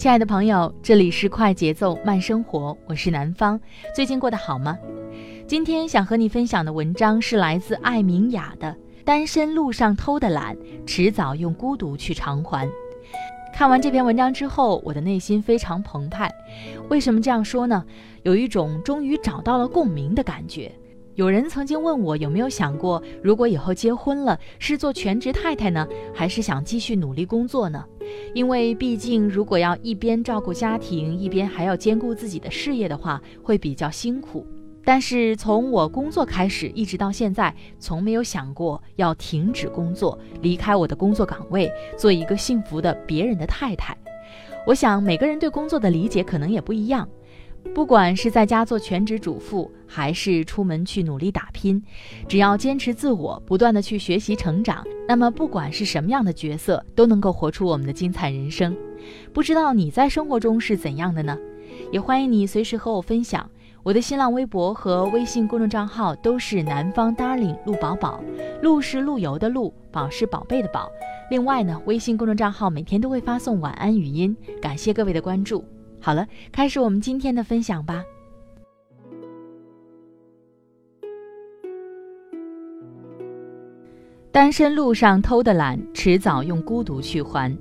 亲爱的朋友，这里是快节奏慢生活，我是南方。最近过得好吗？今天想和你分享的文章是来自艾明雅的《单身路上偷的懒，迟早用孤独去偿还》。看完这篇文章之后，我的内心非常澎湃。为什么这样说呢？有一种终于找到了共鸣的感觉。有人曾经问我有没有想过，如果以后结婚了，是做全职太太呢，还是想继续努力工作呢？因为毕竟，如果要一边照顾家庭，一边还要兼顾自己的事业的话，会比较辛苦。但是从我工作开始，一直到现在，从没有想过要停止工作，离开我的工作岗位，做一个幸福的别人的太太。我想每个人对工作的理解可能也不一样。不管是在家做全职主妇，还是出门去努力打拼，只要坚持自我，不断的去学习成长，那么不管是什么样的角色，都能够活出我们的精彩人生。不知道你在生活中是怎样的呢？也欢迎你随时和我分享。我的新浪微博和微信公众账号都是南方 Darling 陆宝宝，陆是陆游的陆，宝是宝贝的宝。另外呢，微信公众账号每天都会发送晚安语音，感谢各位的关注。好了，开始我们今天的分享吧。单身路上偷的懒，迟早用孤独去还。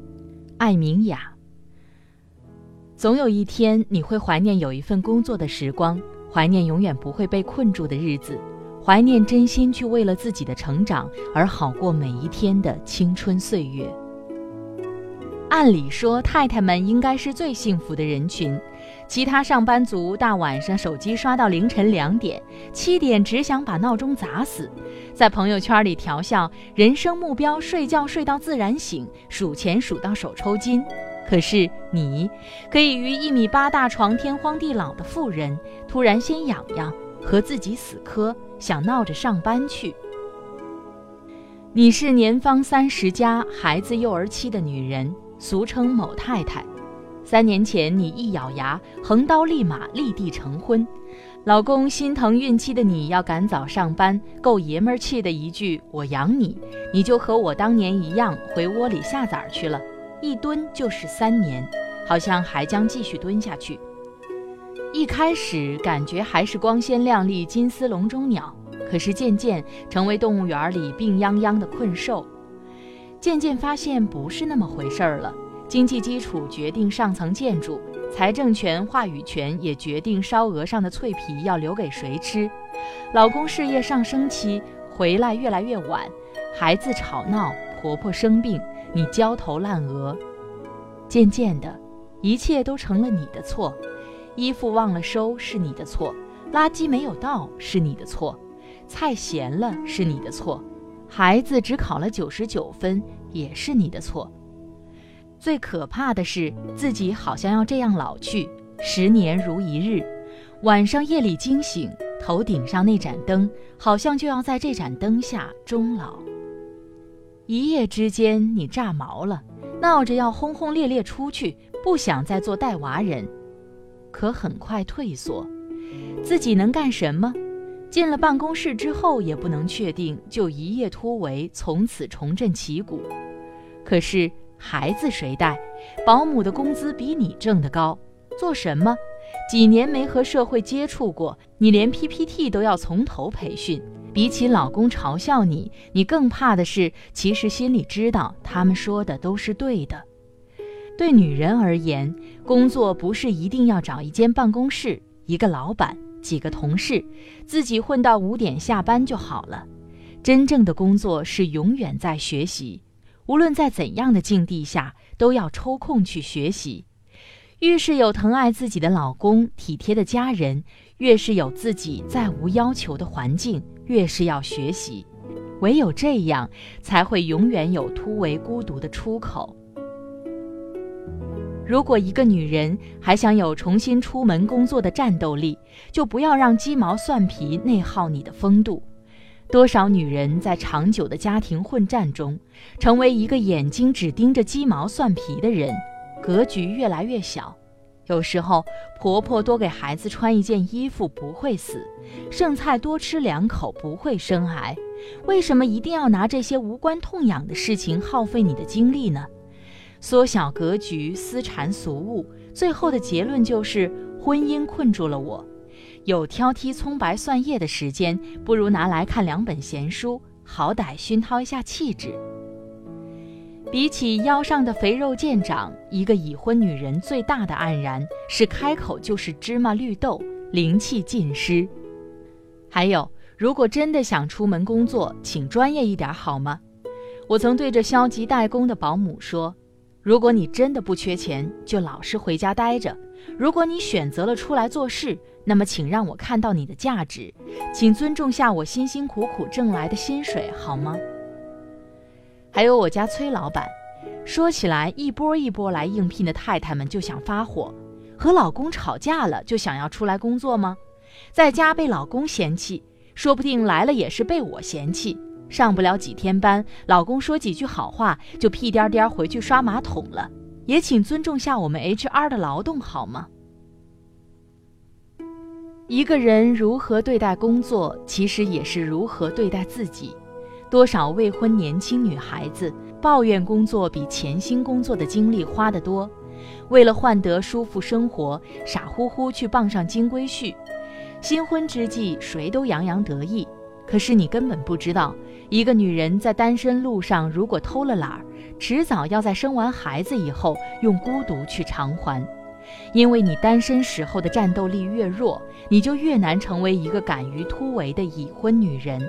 艾明雅。总有一天，你会怀念有一份工作的时光，怀念永远不会被困住的日子，怀念真心去为了自己的成长而好过每一天的青春岁月。按理说，太太们应该是最幸福的人群，其他上班族大晚上手机刷到凌晨两点，七点只想把闹钟砸死，在朋友圈里调笑人生目标睡觉睡到自然醒，数钱数到手抽筋。可是你，可以与一米八大床天荒地老的妇人突然心痒痒，和自己死磕，想闹着上班去。你是年方三十加孩子幼儿期的女人。俗称某太太，三年前你一咬牙，横刀立马立地成婚，老公心疼孕期的你要赶早上班，够爷们儿气的一句“我养你”，你就和我当年一样回窝里下崽去了，一蹲就是三年，好像还将继续蹲下去。一开始感觉还是光鲜亮丽、金丝笼中鸟，可是渐渐成为动物园里病殃殃的困兽。渐渐发现不是那么回事儿了。经济基础决定上层建筑，财政权、话语权也决定烧鹅上的脆皮要留给谁吃。老公事业上升期，回来越来越晚，孩子吵闹，婆婆生病，你焦头烂额。渐渐的，一切都成了你的错。衣服忘了收是你的错，垃圾没有倒是你的错，菜咸了是你的错。孩子只考了九十九分，也是你的错。最可怕的是，自己好像要这样老去，十年如一日。晚上夜里惊醒，头顶上那盏灯，好像就要在这盏灯下终老。一夜之间，你炸毛了，闹着要轰轰烈烈出去，不想再做带娃人，可很快退缩。自己能干什么？进了办公室之后，也不能确定就一夜突围，从此重振旗鼓。可是孩子谁带？保姆的工资比你挣得高，做什么？几年没和社会接触过，你连 PPT 都要从头培训。比起老公嘲笑你，你更怕的是，其实心里知道他们说的都是对的。对女人而言，工作不是一定要找一间办公室、一个老板、几个同事，自己混到五点下班就好了。真正的工作是永远在学习，无论在怎样的境地下，都要抽空去学习。越是有疼爱自己的老公、体贴的家人，越是有自己再无要求的环境，越是要学习。唯有这样，才会永远有突围孤独的出口。如果一个女人还想有重新出门工作的战斗力，就不要让鸡毛蒜皮内耗你的风度。多少女人在长久的家庭混战中，成为一个眼睛只盯着鸡毛蒜皮的人。格局越来越小，有时候婆婆多给孩子穿一件衣服不会死，剩菜多吃两口不会生癌，为什么一定要拿这些无关痛痒的事情耗费你的精力呢？缩小格局，私产俗物，最后的结论就是婚姻困住了我。有挑剔葱白蒜叶的时间，不如拿来看两本闲书，好歹熏陶一下气质。比起腰上的肥肉见长，一个已婚女人最大的黯然是开口就是芝麻绿豆，灵气尽失。还有，如果真的想出门工作，请专业一点好吗？我曾对着消极怠工的保姆说：“如果你真的不缺钱，就老实回家待着；如果你选择了出来做事，那么请让我看到你的价值，请尊重下我辛辛苦苦挣来的薪水好吗？”还有我家崔老板，说起来一波一波来应聘的太太们就想发火，和老公吵架了就想要出来工作吗？在家被老公嫌弃，说不定来了也是被我嫌弃。上不了几天班，老公说几句好话就屁颠颠回去刷马桶了。也请尊重下我们 HR 的劳动好吗？一个人如何对待工作，其实也是如何对待自己。多少未婚年轻女孩子抱怨工作比潜心工作的精力花得多，为了换得舒服生活，傻乎乎去傍上金龟婿。新婚之际，谁都洋洋得意，可是你根本不知道，一个女人在单身路上如果偷了懒儿，迟早要在生完孩子以后用孤独去偿还。因为你单身时候的战斗力越弱，你就越难成为一个敢于突围的已婚女人。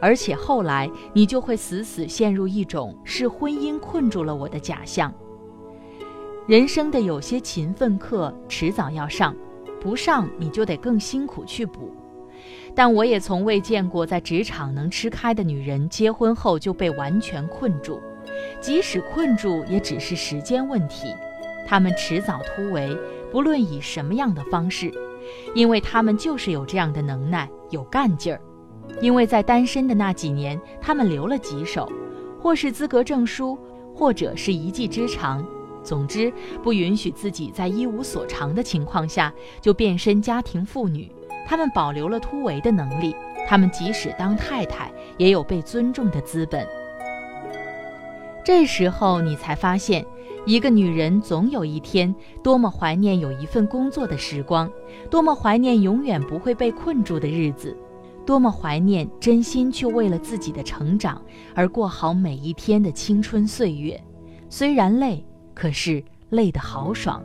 而且后来你就会死死陷入一种是婚姻困住了我的假象。人生的有些勤奋课迟早要上，不上你就得更辛苦去补。但我也从未见过在职场能吃开的女人结婚后就被完全困住，即使困住也只是时间问题。她们迟早突围，不论以什么样的方式，因为她们就是有这样的能耐，有干劲儿。因为在单身的那几年，他们留了几手，或是资格证书，或者是一技之长，总之不允许自己在一无所长的情况下就变身家庭妇女。他们保留了突围的能力，他们即使当太太，也有被尊重的资本。这时候你才发现，一个女人总有一天多么怀念有一份工作的时光，多么怀念永远不会被困住的日子。多么怀念真心去为了自己的成长而过好每一天的青春岁月，虽然累，可是累得好爽。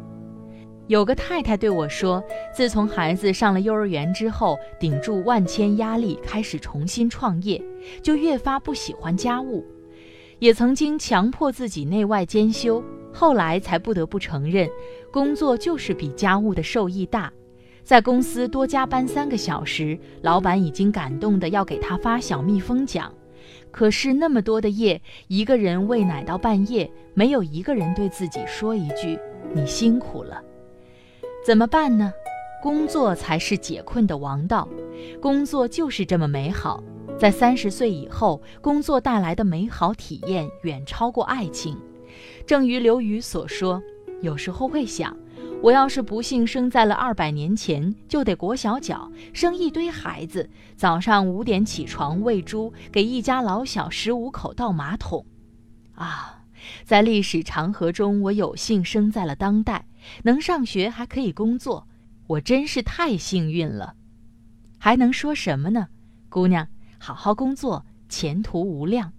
有个太太对我说，自从孩子上了幼儿园之后，顶住万千压力开始重新创业，就越发不喜欢家务，也曾经强迫自己内外兼修，后来才不得不承认，工作就是比家务的受益大。在公司多加班三个小时，老板已经感动的要给他发小蜜蜂奖。可是那么多的夜，一个人喂奶到半夜，没有一个人对自己说一句“你辛苦了”。怎么办呢？工作才是解困的王道，工作就是这么美好。在三十岁以后，工作带来的美好体验远超过爱情。正如刘瑜所说，有时候会想。我要是不幸生在了二百年前，就得裹小脚，生一堆孩子，早上五点起床喂猪，给一家老小十五口倒马桶。啊，在历史长河中，我有幸生在了当代，能上学还可以工作，我真是太幸运了。还能说什么呢？姑娘，好好工作，前途无量。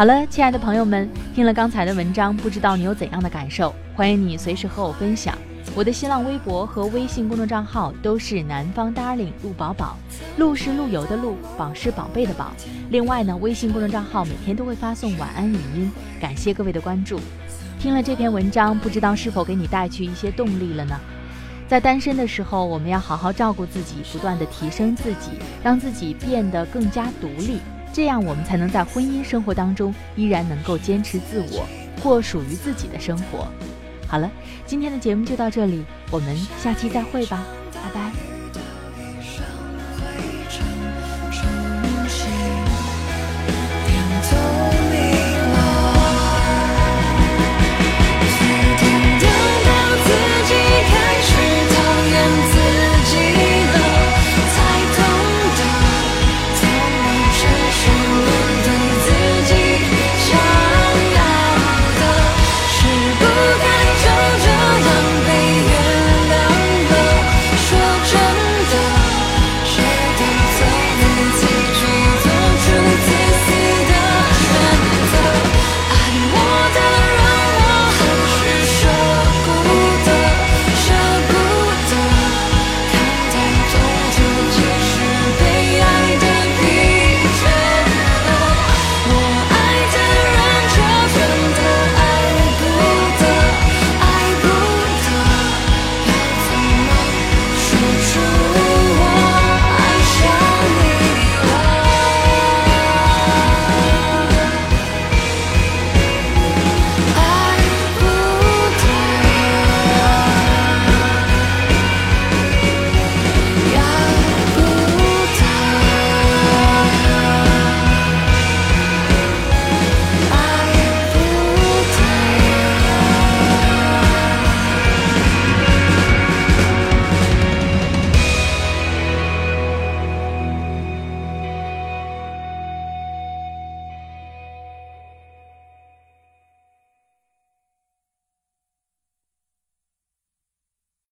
好了，亲爱的朋友们，听了刚才的文章，不知道你有怎样的感受？欢迎你随时和我分享。我的新浪微博和微信公众账号都是南方 darling 陆宝宝，陆是陆游的陆，宝是宝贝的宝。另外呢，微信公众账号每天都会发送晚安语音，感谢各位的关注。听了这篇文章，不知道是否给你带去一些动力了呢？在单身的时候，我们要好好照顾自己，不断的提升自己，让自己变得更加独立。这样，我们才能在婚姻生活当中依然能够坚持自我，过属于自己的生活。好了，今天的节目就到这里，我们下期再会吧。拜拜